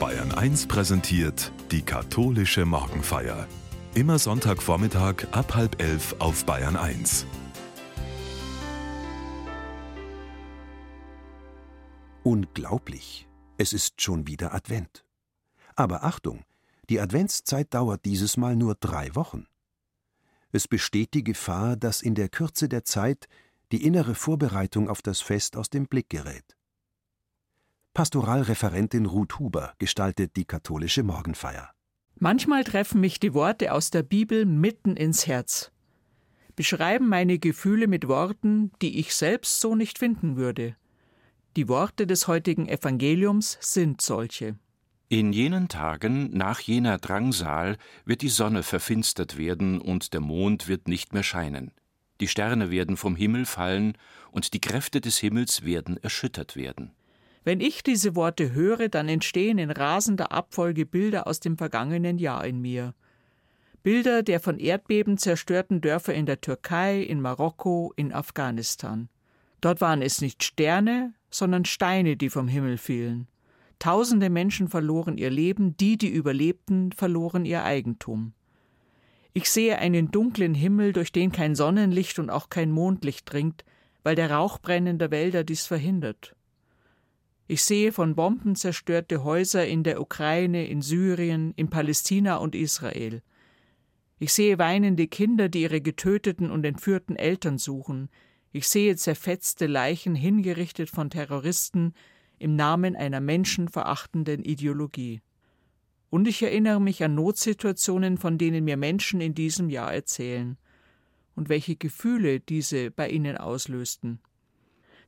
Bayern 1 präsentiert die katholische Morgenfeier. Immer Sonntagvormittag ab halb elf auf Bayern 1. Unglaublich, es ist schon wieder Advent. Aber Achtung, die Adventszeit dauert dieses Mal nur drei Wochen. Es besteht die Gefahr, dass in der Kürze der Zeit die innere Vorbereitung auf das Fest aus dem Blick gerät. Pastoralreferentin Ruth Huber gestaltet die katholische Morgenfeier. Manchmal treffen mich die Worte aus der Bibel mitten ins Herz, beschreiben meine Gefühle mit Worten, die ich selbst so nicht finden würde. Die Worte des heutigen Evangeliums sind solche. In jenen Tagen, nach jener Drangsal, wird die Sonne verfinstert werden und der Mond wird nicht mehr scheinen. Die Sterne werden vom Himmel fallen und die Kräfte des Himmels werden erschüttert werden. Wenn ich diese Worte höre, dann entstehen in rasender Abfolge Bilder aus dem vergangenen Jahr in mir. Bilder der von Erdbeben zerstörten Dörfer in der Türkei, in Marokko, in Afghanistan. Dort waren es nicht Sterne, sondern Steine, die vom Himmel fielen. Tausende Menschen verloren ihr Leben, die, die überlebten, verloren ihr Eigentum. Ich sehe einen dunklen Himmel, durch den kein Sonnenlicht und auch kein Mondlicht dringt, weil der Rauch brennender Wälder dies verhindert. Ich sehe von Bomben zerstörte Häuser in der Ukraine, in Syrien, in Palästina und Israel. Ich sehe weinende Kinder, die ihre getöteten und entführten Eltern suchen. Ich sehe zerfetzte Leichen hingerichtet von Terroristen im Namen einer menschenverachtenden Ideologie. Und ich erinnere mich an Notsituationen, von denen mir Menschen in diesem Jahr erzählen und welche Gefühle diese bei ihnen auslösten.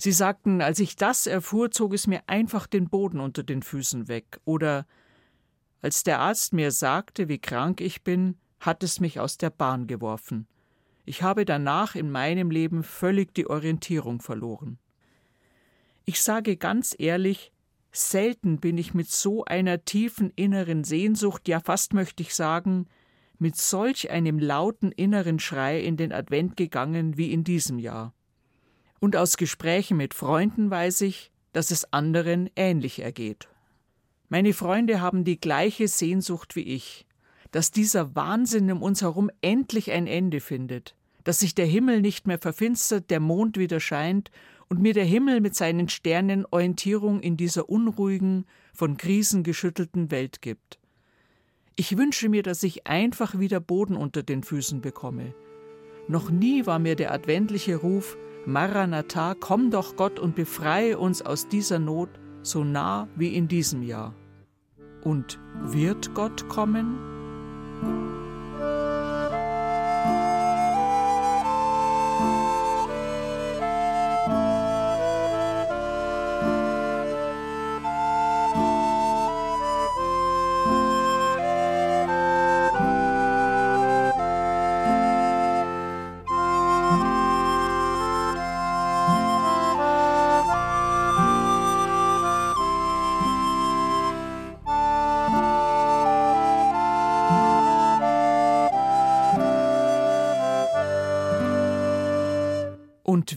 Sie sagten, als ich das erfuhr, zog es mir einfach den Boden unter den Füßen weg. Oder als der Arzt mir sagte, wie krank ich bin, hat es mich aus der Bahn geworfen. Ich habe danach in meinem Leben völlig die Orientierung verloren. Ich sage ganz ehrlich, selten bin ich mit so einer tiefen inneren Sehnsucht, ja fast möchte ich sagen, mit solch einem lauten inneren Schrei in den Advent gegangen wie in diesem Jahr. Und aus Gesprächen mit Freunden weiß ich, dass es anderen ähnlich ergeht. Meine Freunde haben die gleiche Sehnsucht wie ich, dass dieser Wahnsinn um uns herum endlich ein Ende findet, dass sich der Himmel nicht mehr verfinstert, der Mond wieder scheint und mir der Himmel mit seinen Sternen Orientierung in dieser unruhigen, von Krisen geschüttelten Welt gibt. Ich wünsche mir, dass ich einfach wieder Boden unter den Füßen bekomme. Noch nie war mir der adventliche Ruf Maranatha, komm doch Gott und befreie uns aus dieser Not so nah wie in diesem Jahr. Und wird Gott kommen?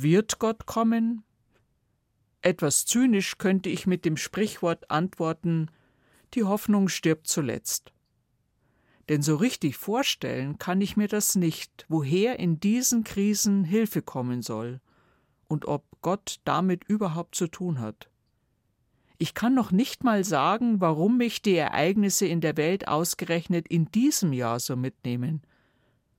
Wird Gott kommen? Etwas zynisch könnte ich mit dem Sprichwort antworten Die Hoffnung stirbt zuletzt. Denn so richtig vorstellen kann ich mir das nicht, woher in diesen Krisen Hilfe kommen soll und ob Gott damit überhaupt zu tun hat. Ich kann noch nicht mal sagen, warum mich die Ereignisse in der Welt ausgerechnet in diesem Jahr so mitnehmen –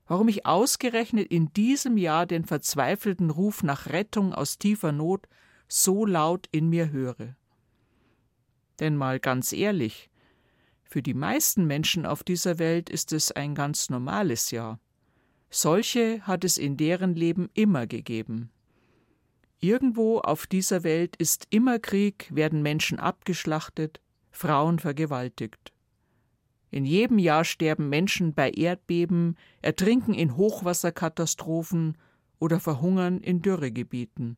warum ich ausgerechnet in diesem Jahr den verzweifelten Ruf nach Rettung aus tiefer Not so laut in mir höre. Denn mal ganz ehrlich, für die meisten Menschen auf dieser Welt ist es ein ganz normales Jahr. Solche hat es in deren Leben immer gegeben. Irgendwo auf dieser Welt ist immer Krieg, werden Menschen abgeschlachtet, Frauen vergewaltigt. In jedem Jahr sterben Menschen bei Erdbeben, ertrinken in Hochwasserkatastrophen oder verhungern in Dürregebieten.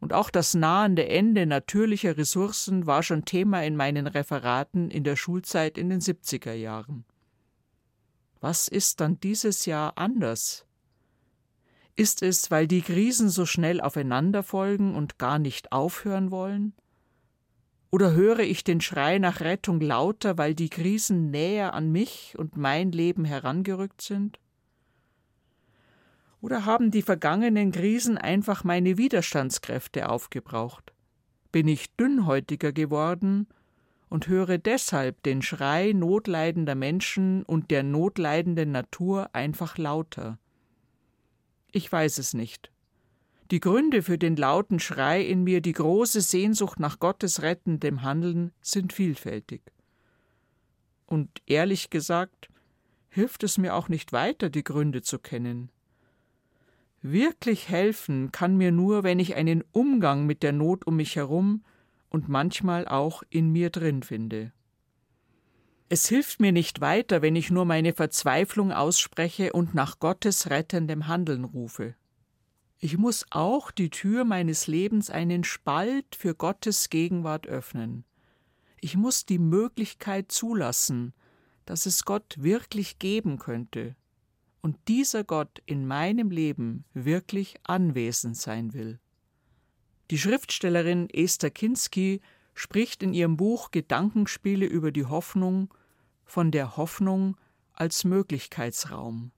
Und auch das nahende Ende natürlicher Ressourcen war schon Thema in meinen Referaten in der Schulzeit in den 70er Jahren. Was ist dann dieses Jahr anders? Ist es, weil die Krisen so schnell aufeinander folgen und gar nicht aufhören wollen? Oder höre ich den Schrei nach Rettung lauter, weil die Krisen näher an mich und mein Leben herangerückt sind? Oder haben die vergangenen Krisen einfach meine Widerstandskräfte aufgebraucht? Bin ich dünnhäutiger geworden und höre deshalb den Schrei notleidender Menschen und der notleidenden Natur einfach lauter? Ich weiß es nicht. Die Gründe für den lauten Schrei in mir, die große Sehnsucht nach Gottes rettendem Handeln sind vielfältig. Und ehrlich gesagt, hilft es mir auch nicht weiter, die Gründe zu kennen. Wirklich helfen kann mir nur, wenn ich einen Umgang mit der Not um mich herum und manchmal auch in mir drin finde. Es hilft mir nicht weiter, wenn ich nur meine Verzweiflung ausspreche und nach Gottes rettendem Handeln rufe. Ich muss auch die Tür meines Lebens einen Spalt für Gottes Gegenwart öffnen. Ich muss die Möglichkeit zulassen, dass es Gott wirklich geben könnte und dieser Gott in meinem Leben wirklich anwesend sein will. Die Schriftstellerin Esther Kinski spricht in ihrem Buch Gedankenspiele über die Hoffnung von der Hoffnung als Möglichkeitsraum.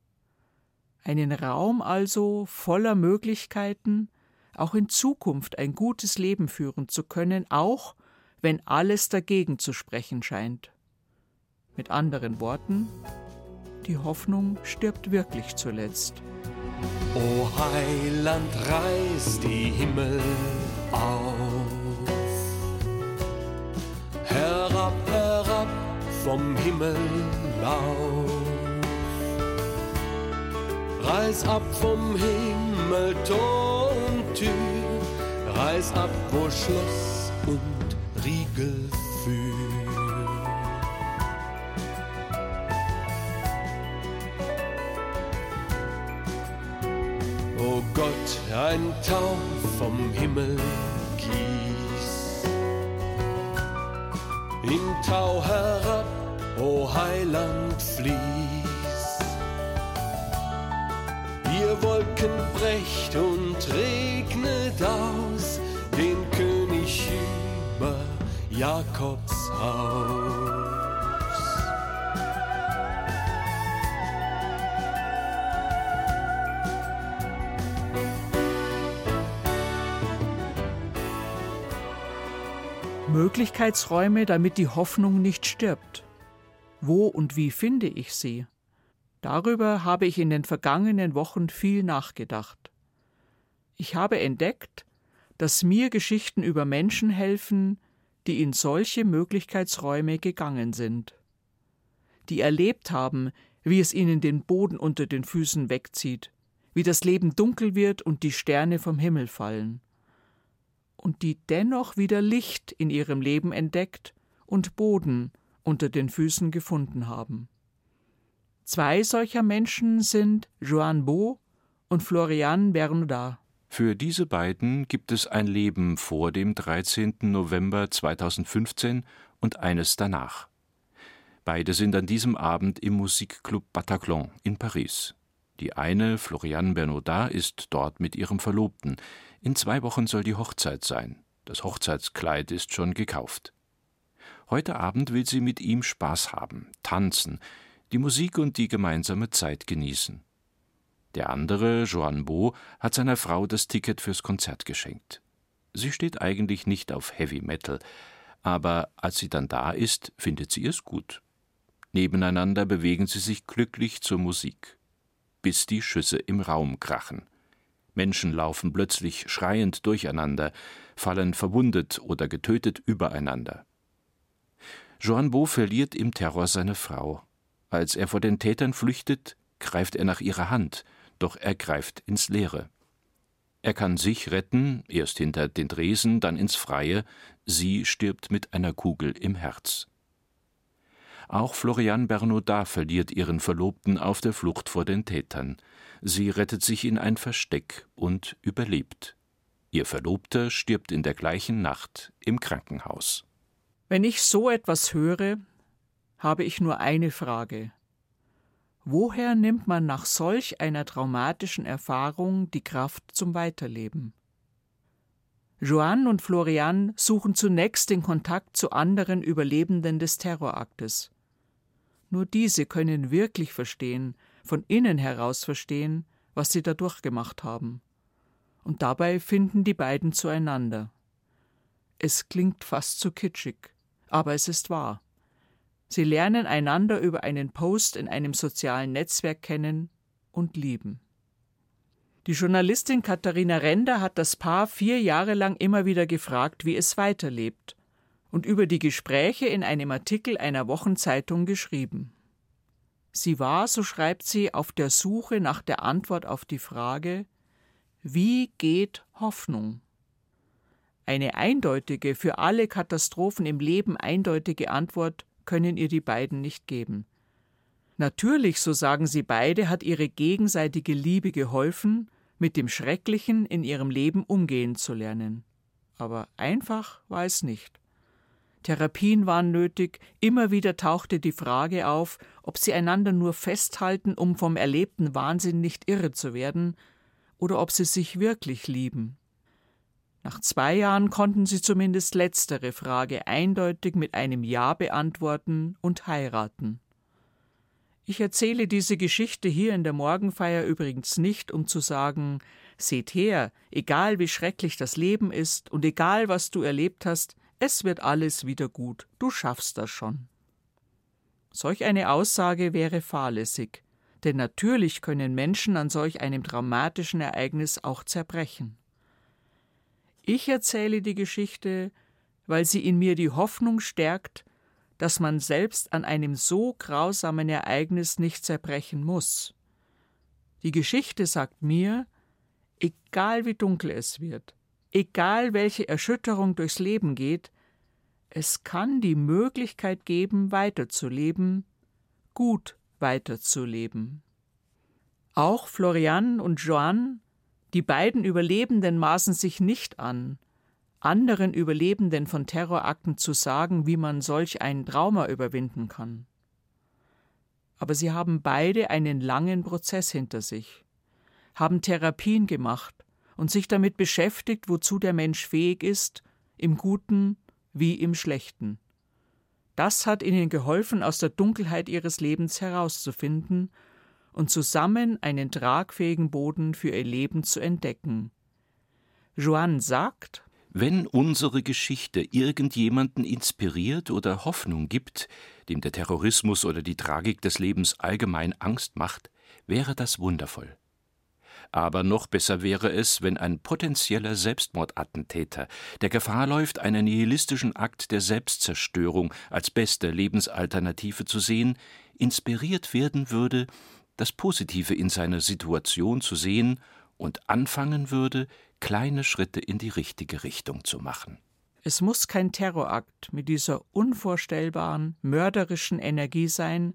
Einen Raum also voller Möglichkeiten, auch in Zukunft ein gutes Leben führen zu können, auch wenn alles dagegen zu sprechen scheint. Mit anderen Worten, die Hoffnung stirbt wirklich zuletzt. O Heiland, reiß die Himmel auf. Herab, herab vom Himmel auf. Reiß ab vom Himmel Tor und Tür, reiß ab, wo Schloss und Riegel führen. O Gott, ein Tau vom Himmel gieß, in Tau herab, o Heiland fließ. Wolken brecht und regnet aus den König über Jakobs Haus. Möglichkeitsräume, damit die Hoffnung nicht stirbt. Wo und wie finde ich sie? Darüber habe ich in den vergangenen Wochen viel nachgedacht. Ich habe entdeckt, dass mir Geschichten über Menschen helfen, die in solche Möglichkeitsräume gegangen sind, die erlebt haben, wie es ihnen den Boden unter den Füßen wegzieht, wie das Leben dunkel wird und die Sterne vom Himmel fallen, und die dennoch wieder Licht in ihrem Leben entdeckt und Boden unter den Füßen gefunden haben. Zwei solcher Menschen sind Joan Beau und Florian Bernardin. Für diese beiden gibt es ein Leben vor dem 13. November 2015 und eines danach. Beide sind an diesem Abend im Musikclub Bataclan in Paris. Die eine, Florian Bernardin, ist dort mit ihrem Verlobten. In zwei Wochen soll die Hochzeit sein. Das Hochzeitskleid ist schon gekauft. Heute Abend will sie mit ihm Spaß haben, tanzen, die Musik und die gemeinsame Zeit genießen. Der andere, Joan Beau, hat seiner Frau das Ticket fürs Konzert geschenkt. Sie steht eigentlich nicht auf Heavy Metal, aber als sie dann da ist, findet sie es gut. Nebeneinander bewegen sie sich glücklich zur Musik, bis die Schüsse im Raum krachen. Menschen laufen plötzlich schreiend durcheinander, fallen verwundet oder getötet übereinander. Joan Beau verliert im Terror seine Frau, als er vor den Tätern flüchtet, greift er nach ihrer Hand, doch er greift ins Leere. Er kann sich retten, erst hinter den Dresen, dann ins Freie, sie stirbt mit einer Kugel im Herz. Auch Florian Bernodard verliert ihren Verlobten auf der Flucht vor den Tätern. Sie rettet sich in ein Versteck und überlebt. Ihr Verlobter stirbt in der gleichen Nacht im Krankenhaus. Wenn ich so etwas höre, habe ich nur eine Frage. Woher nimmt man nach solch einer traumatischen Erfahrung die Kraft zum Weiterleben? Joanne und Florian suchen zunächst den Kontakt zu anderen Überlebenden des Terroraktes. Nur diese können wirklich verstehen, von innen heraus verstehen, was sie da durchgemacht haben. Und dabei finden die beiden zueinander. Es klingt fast zu kitschig, aber es ist wahr. Sie lernen einander über einen Post in einem sozialen Netzwerk kennen und lieben. Die Journalistin Katharina Render hat das Paar vier Jahre lang immer wieder gefragt, wie es weiterlebt und über die Gespräche in einem Artikel einer Wochenzeitung geschrieben. Sie war, so schreibt sie, auf der Suche nach der Antwort auf die Frage Wie geht Hoffnung? Eine eindeutige, für alle Katastrophen im Leben eindeutige Antwort können ihr die beiden nicht geben. Natürlich, so sagen sie beide, hat ihre gegenseitige Liebe geholfen, mit dem Schrecklichen in ihrem Leben umgehen zu lernen. Aber einfach war es nicht. Therapien waren nötig, immer wieder tauchte die Frage auf, ob sie einander nur festhalten, um vom erlebten Wahnsinn nicht irre zu werden, oder ob sie sich wirklich lieben. Nach zwei Jahren konnten sie zumindest letztere Frage eindeutig mit einem Ja beantworten und heiraten. Ich erzähle diese Geschichte hier in der Morgenfeier übrigens nicht, um zu sagen, seht her, egal wie schrecklich das Leben ist und egal was du erlebt hast, es wird alles wieder gut, du schaffst das schon. Solch eine Aussage wäre fahrlässig, denn natürlich können Menschen an solch einem dramatischen Ereignis auch zerbrechen. Ich erzähle die Geschichte, weil sie in mir die Hoffnung stärkt, dass man selbst an einem so grausamen Ereignis nicht zerbrechen muss. Die Geschichte sagt mir, egal wie dunkel es wird, egal welche Erschütterung durchs Leben geht, es kann die Möglichkeit geben, weiterzuleben, gut weiterzuleben. Auch Florian und Joanne, die beiden Überlebenden, maßen sich nicht an, anderen Überlebenden von Terrorakten zu sagen, wie man solch ein Trauma überwinden kann. Aber sie haben beide einen langen Prozess hinter sich, haben Therapien gemacht und sich damit beschäftigt, wozu der Mensch fähig ist, im Guten wie im Schlechten. Das hat ihnen geholfen, aus der Dunkelheit ihres Lebens herauszufinden und zusammen einen tragfähigen Boden für ihr Leben zu entdecken. Joanne sagt, wenn unsere Geschichte irgendjemanden inspiriert oder Hoffnung gibt, dem der Terrorismus oder die Tragik des Lebens allgemein Angst macht, wäre das wundervoll. Aber noch besser wäre es, wenn ein potenzieller Selbstmordattentäter, der Gefahr läuft, einen nihilistischen Akt der Selbstzerstörung als beste Lebensalternative zu sehen, inspiriert werden würde, das Positive in seiner Situation zu sehen und anfangen würde, kleine Schritte in die richtige Richtung zu machen. Es muss kein Terrorakt mit dieser unvorstellbaren, mörderischen Energie sein,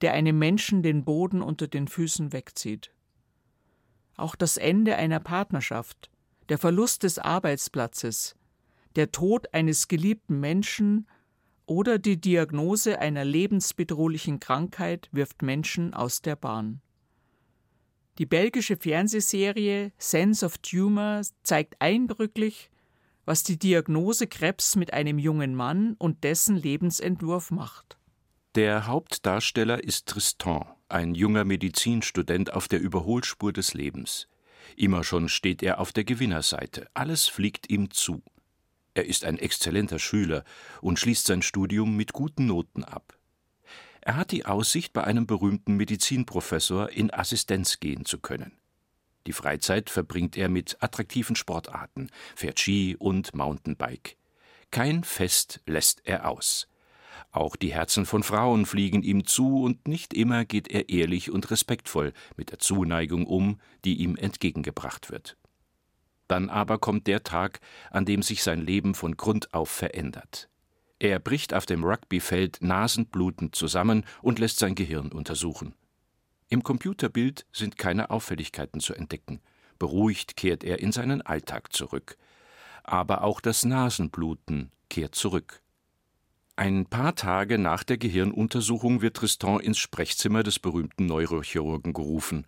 der einem Menschen den Boden unter den Füßen wegzieht auch das Ende einer Partnerschaft, der Verlust des Arbeitsplatzes, der Tod eines geliebten Menschen oder die Diagnose einer lebensbedrohlichen Krankheit wirft Menschen aus der Bahn. Die belgische Fernsehserie Sense of Tumor zeigt eindrücklich, was die Diagnose Krebs mit einem jungen Mann und dessen Lebensentwurf macht. Der Hauptdarsteller ist Tristan, ein junger Medizinstudent auf der Überholspur des Lebens. Immer schon steht er auf der Gewinnerseite, alles fliegt ihm zu. Er ist ein exzellenter Schüler und schließt sein Studium mit guten Noten ab. Er hat die Aussicht, bei einem berühmten Medizinprofessor in Assistenz gehen zu können. Die Freizeit verbringt er mit attraktiven Sportarten, fährt Ski und Mountainbike. Kein Fest lässt er aus. Auch die Herzen von Frauen fliegen ihm zu, und nicht immer geht er ehrlich und respektvoll mit der Zuneigung um, die ihm entgegengebracht wird. Dann aber kommt der Tag, an dem sich sein Leben von Grund auf verändert. Er bricht auf dem Rugbyfeld nasenblutend zusammen und lässt sein Gehirn untersuchen. Im Computerbild sind keine Auffälligkeiten zu entdecken. Beruhigt kehrt er in seinen Alltag zurück. Aber auch das Nasenbluten kehrt zurück. Ein paar Tage nach der Gehirnuntersuchung wird Tristan ins Sprechzimmer des berühmten Neurochirurgen gerufen.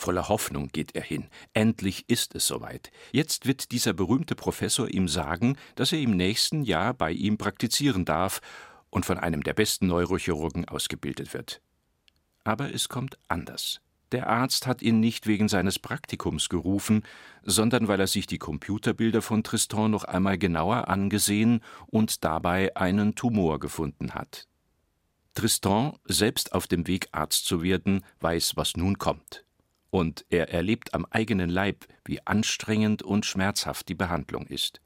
Voller Hoffnung geht er hin. Endlich ist es soweit. Jetzt wird dieser berühmte Professor ihm sagen, dass er im nächsten Jahr bei ihm praktizieren darf und von einem der besten Neurochirurgen ausgebildet wird. Aber es kommt anders. Der Arzt hat ihn nicht wegen seines Praktikums gerufen, sondern weil er sich die Computerbilder von Tristan noch einmal genauer angesehen und dabei einen Tumor gefunden hat. Tristan, selbst auf dem Weg Arzt zu werden, weiß, was nun kommt. Und er erlebt am eigenen Leib, wie anstrengend und schmerzhaft die Behandlung ist.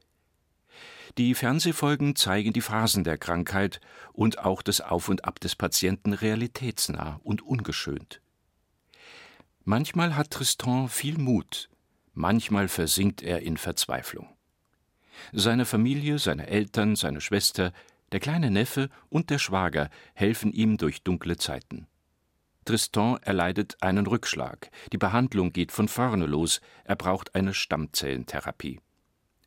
Die Fernsehfolgen zeigen die Phasen der Krankheit und auch das Auf und Ab des Patienten realitätsnah und ungeschönt. Manchmal hat Tristan viel Mut, manchmal versinkt er in Verzweiflung. Seine Familie, seine Eltern, seine Schwester, der kleine Neffe und der Schwager helfen ihm durch dunkle Zeiten. Tristan erleidet einen Rückschlag. Die Behandlung geht von vorne los. Er braucht eine Stammzellentherapie.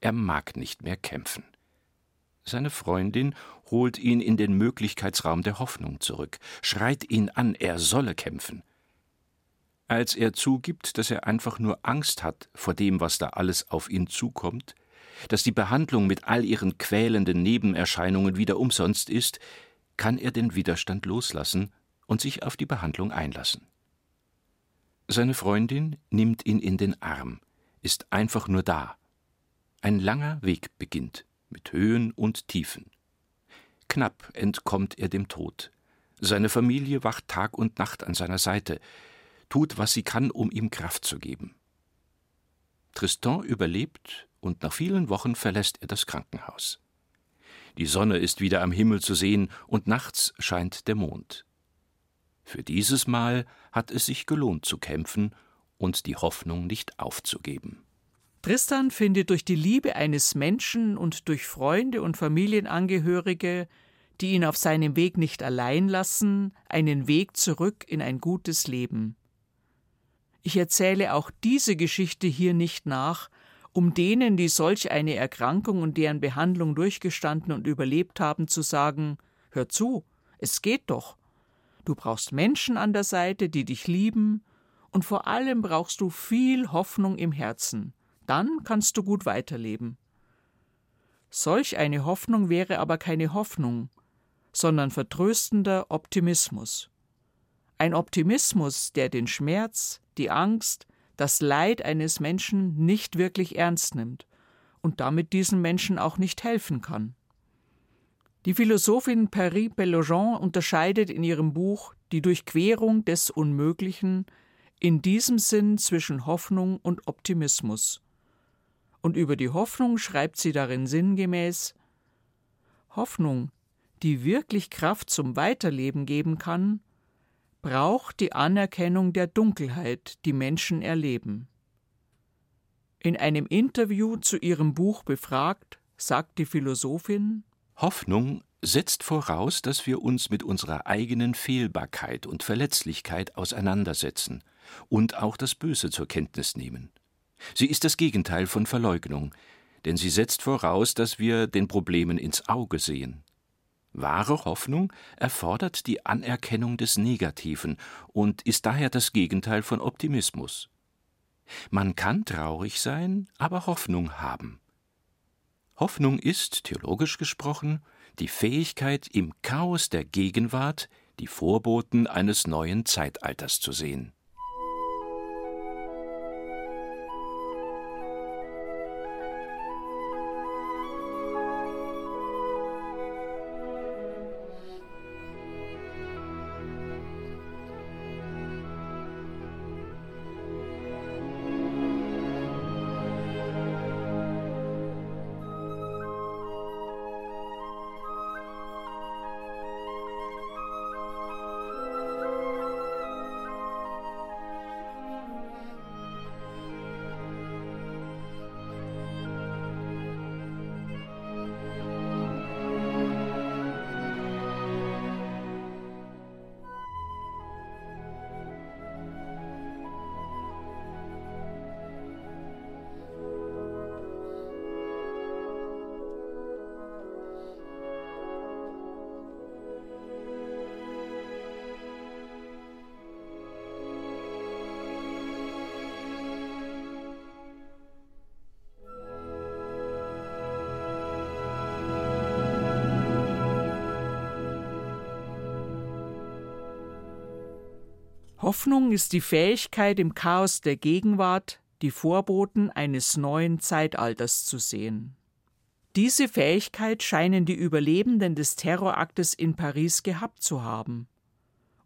Er mag nicht mehr kämpfen. Seine Freundin holt ihn in den Möglichkeitsraum der Hoffnung zurück, schreit ihn an, er solle kämpfen. Als er zugibt, dass er einfach nur Angst hat vor dem, was da alles auf ihn zukommt, dass die Behandlung mit all ihren quälenden Nebenerscheinungen wieder umsonst ist, kann er den Widerstand loslassen und sich auf die Behandlung einlassen. Seine Freundin nimmt ihn in den Arm, ist einfach nur da. Ein langer Weg beginnt mit Höhen und Tiefen. Knapp entkommt er dem Tod. Seine Familie wacht Tag und Nacht an seiner Seite, tut, was sie kann, um ihm Kraft zu geben. Tristan überlebt und nach vielen Wochen verlässt er das Krankenhaus. Die Sonne ist wieder am Himmel zu sehen und nachts scheint der Mond. Für dieses Mal hat es sich gelohnt zu kämpfen und die Hoffnung nicht aufzugeben. Tristan findet durch die Liebe eines Menschen und durch Freunde und Familienangehörige, die ihn auf seinem Weg nicht allein lassen, einen Weg zurück in ein gutes Leben. Ich erzähle auch diese Geschichte hier nicht nach, um denen, die solch eine Erkrankung und deren Behandlung durchgestanden und überlebt haben, zu sagen Hör zu, es geht doch. Du brauchst Menschen an der Seite, die dich lieben, und vor allem brauchst du viel Hoffnung im Herzen dann kannst du gut weiterleben. Solch eine Hoffnung wäre aber keine Hoffnung, sondern vertröstender Optimismus. Ein Optimismus, der den Schmerz, die Angst, das Leid eines Menschen nicht wirklich ernst nimmt und damit diesen Menschen auch nicht helfen kann. Die Philosophin Paris Bellogeon unterscheidet in ihrem Buch Die Durchquerung des Unmöglichen in diesem Sinn zwischen Hoffnung und Optimismus und über die Hoffnung schreibt sie darin sinngemäß Hoffnung, die wirklich Kraft zum Weiterleben geben kann, braucht die Anerkennung der Dunkelheit, die Menschen erleben. In einem Interview zu ihrem Buch befragt, sagt die Philosophin Hoffnung setzt voraus, dass wir uns mit unserer eigenen Fehlbarkeit und Verletzlichkeit auseinandersetzen und auch das Böse zur Kenntnis nehmen. Sie ist das Gegenteil von Verleugnung, denn sie setzt voraus, dass wir den Problemen ins Auge sehen. Wahre Hoffnung erfordert die Anerkennung des Negativen und ist daher das Gegenteil von Optimismus. Man kann traurig sein, aber Hoffnung haben. Hoffnung ist, theologisch gesprochen, die Fähigkeit, im Chaos der Gegenwart die Vorboten eines neuen Zeitalters zu sehen. Hoffnung ist die Fähigkeit, im Chaos der Gegenwart die Vorboten eines neuen Zeitalters zu sehen. Diese Fähigkeit scheinen die Überlebenden des Terroraktes in Paris gehabt zu haben.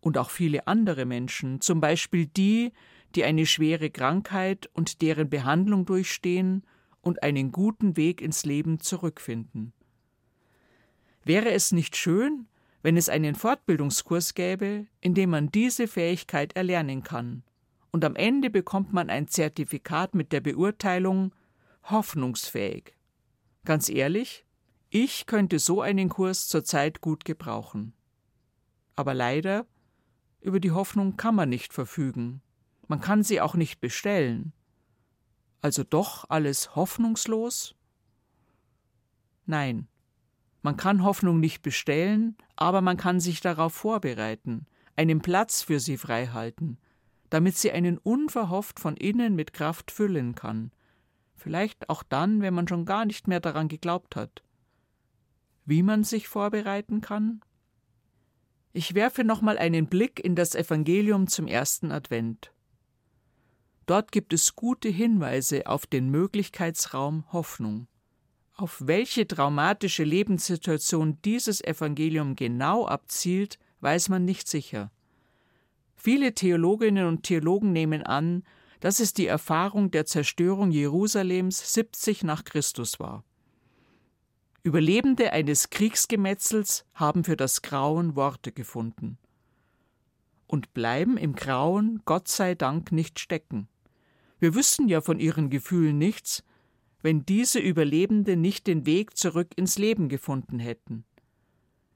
Und auch viele andere Menschen, zum Beispiel die, die eine schwere Krankheit und deren Behandlung durchstehen und einen guten Weg ins Leben zurückfinden. Wäre es nicht schön, wenn es einen Fortbildungskurs gäbe, in dem man diese Fähigkeit erlernen kann, und am Ende bekommt man ein Zertifikat mit der Beurteilung hoffnungsfähig. Ganz ehrlich, ich könnte so einen Kurs zurzeit gut gebrauchen. Aber leider, über die Hoffnung kann man nicht verfügen. Man kann sie auch nicht bestellen. Also doch alles hoffnungslos? Nein, man kann Hoffnung nicht bestellen, aber man kann sich darauf vorbereiten, einen Platz für sie freihalten, damit sie einen unverhofft von innen mit Kraft füllen kann, vielleicht auch dann, wenn man schon gar nicht mehr daran geglaubt hat. Wie man sich vorbereiten kann? Ich werfe nochmal einen Blick in das Evangelium zum ersten Advent. Dort gibt es gute Hinweise auf den Möglichkeitsraum Hoffnung. Auf welche traumatische Lebenssituation dieses Evangelium genau abzielt, weiß man nicht sicher. Viele Theologinnen und Theologen nehmen an, dass es die Erfahrung der Zerstörung Jerusalems 70 nach Christus war. Überlebende eines Kriegsgemetzels haben für das Grauen Worte gefunden und bleiben im Grauen Gott sei Dank nicht stecken. Wir wüssten ja von ihren Gefühlen nichts, wenn diese Überlebenden nicht den Weg zurück ins Leben gefunden hätten.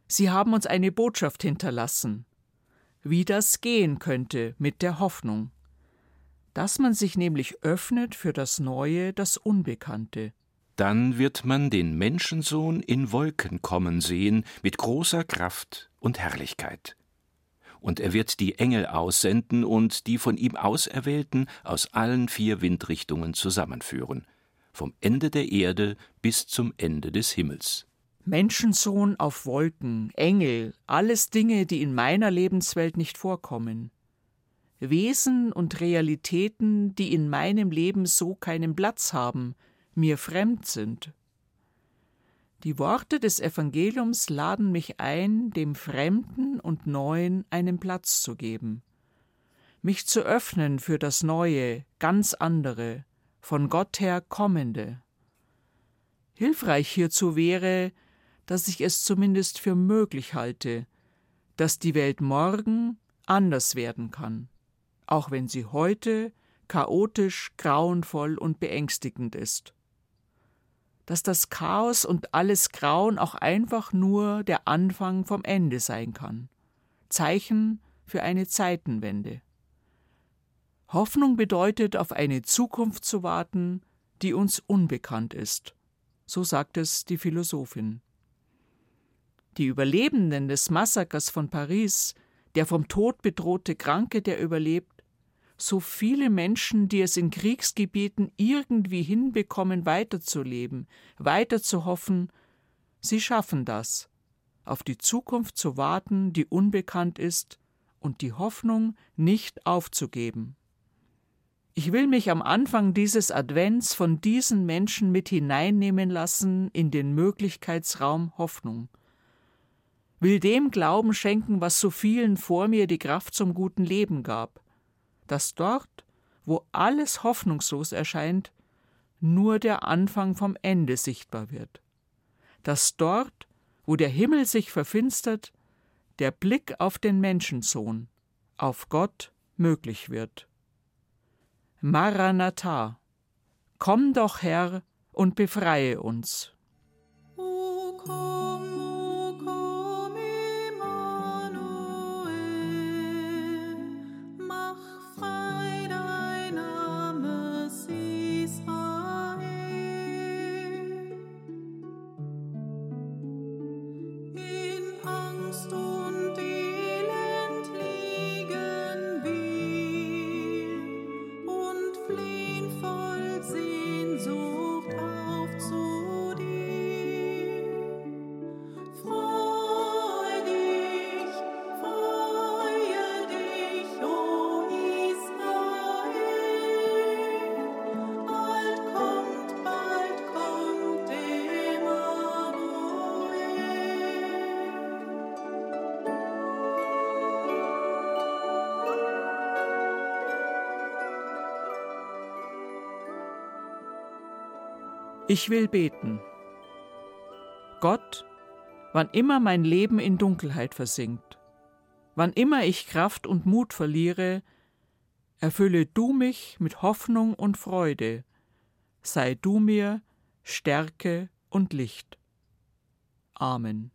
Sie haben uns eine Botschaft hinterlassen, wie das gehen könnte mit der Hoffnung, dass man sich nämlich öffnet für das Neue, das Unbekannte. Dann wird man den Menschensohn in Wolken kommen sehen, mit großer Kraft und Herrlichkeit. Und er wird die Engel aussenden und die von ihm Auserwählten aus allen vier Windrichtungen zusammenführen vom Ende der Erde bis zum Ende des Himmels. Menschensohn auf Wolken, Engel, alles Dinge, die in meiner Lebenswelt nicht vorkommen. Wesen und Realitäten, die in meinem Leben so keinen Platz haben, mir fremd sind. Die Worte des Evangeliums laden mich ein, dem Fremden und Neuen einen Platz zu geben, mich zu öffnen für das Neue, ganz andere, von Gott her kommende. Hilfreich hierzu wäre, dass ich es zumindest für möglich halte, dass die Welt morgen anders werden kann, auch wenn sie heute chaotisch, grauenvoll und beängstigend ist. Dass das Chaos und alles Grauen auch einfach nur der Anfang vom Ende sein kann, Zeichen für eine Zeitenwende. Hoffnung bedeutet, auf eine Zukunft zu warten, die uns unbekannt ist. So sagt es die Philosophin. Die Überlebenden des Massakers von Paris, der vom Tod bedrohte Kranke, der überlebt, so viele Menschen, die es in Kriegsgebieten irgendwie hinbekommen, weiterzuleben, weiter zu hoffen, sie schaffen das, auf die Zukunft zu warten, die unbekannt ist, und die Hoffnung nicht aufzugeben. Ich will mich am Anfang dieses Advents von diesen Menschen mit hineinnehmen lassen in den Möglichkeitsraum Hoffnung. Will dem Glauben schenken, was so vielen vor mir die Kraft zum guten Leben gab, dass dort, wo alles hoffnungslos erscheint, nur der Anfang vom Ende sichtbar wird, dass dort, wo der Himmel sich verfinstert, der Blick auf den Menschensohn, auf Gott möglich wird. Maranatha, komm doch Herr und befreie uns. Ich will beten. Gott, wann immer mein Leben in Dunkelheit versinkt, wann immer ich Kraft und Mut verliere, erfülle du mich mit Hoffnung und Freude, sei du mir Stärke und Licht. Amen.